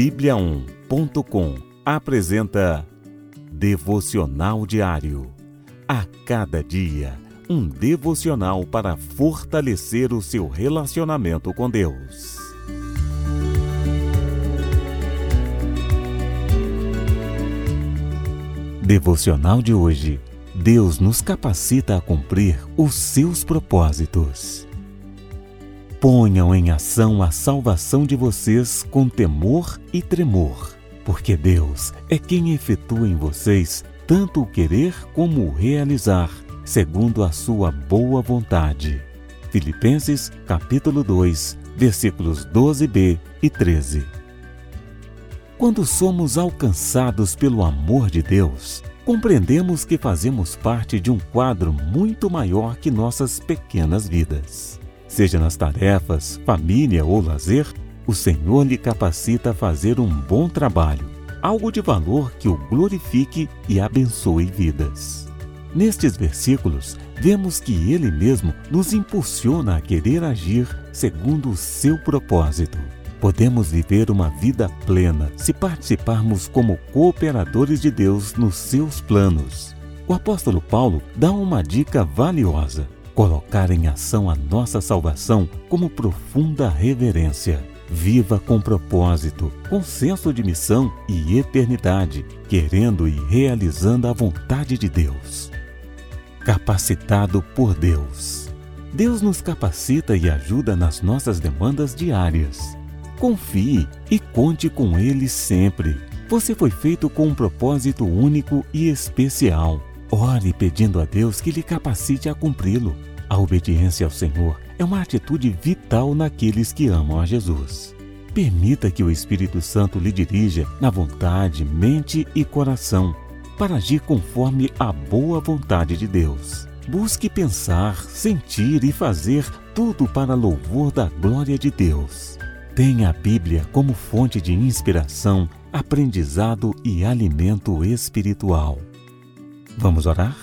Bíblia1.com apresenta Devocional Diário. A cada dia, um devocional para fortalecer o seu relacionamento com Deus. Devocional de hoje. Deus nos capacita a cumprir os seus propósitos. Ponham em ação a salvação de vocês com temor e tremor, porque Deus é quem efetua em vocês tanto o querer como o realizar, segundo a sua boa vontade. Filipenses capítulo 2, versículos 12b e 13. Quando somos alcançados pelo amor de Deus, compreendemos que fazemos parte de um quadro muito maior que nossas pequenas vidas. Seja nas tarefas, família ou lazer, o Senhor lhe capacita a fazer um bom trabalho, algo de valor que o glorifique e abençoe vidas. Nestes versículos, vemos que Ele mesmo nos impulsiona a querer agir segundo o seu propósito. Podemos viver uma vida plena se participarmos como cooperadores de Deus nos seus planos. O apóstolo Paulo dá uma dica valiosa colocar em ação a nossa salvação como profunda reverência. Viva com propósito, com senso de missão e eternidade, querendo e realizando a vontade de Deus. Capacitado por Deus. Deus nos capacita e ajuda nas nossas demandas diárias. Confie e conte com Ele sempre. Você foi feito com um propósito único e especial. Ore pedindo a Deus que lhe capacite a cumpri-lo. A obediência ao Senhor é uma atitude vital naqueles que amam a Jesus. Permita que o Espírito Santo lhe dirija na vontade, mente e coração para agir conforme a boa vontade de Deus. Busque pensar, sentir e fazer tudo para louvor da glória de Deus. Tenha a Bíblia como fonte de inspiração, aprendizado e alimento espiritual. Vamos orar?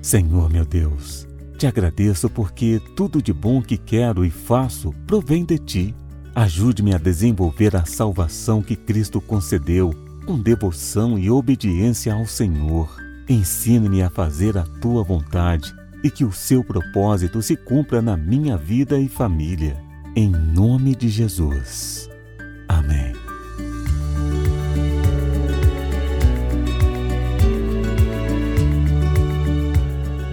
Senhor meu Deus, te agradeço porque tudo de bom que quero e faço provém de ti. Ajude-me a desenvolver a salvação que Cristo concedeu com devoção e obediência ao Senhor. Ensine-me a fazer a tua vontade e que o seu propósito se cumpra na minha vida e família. Em nome de Jesus.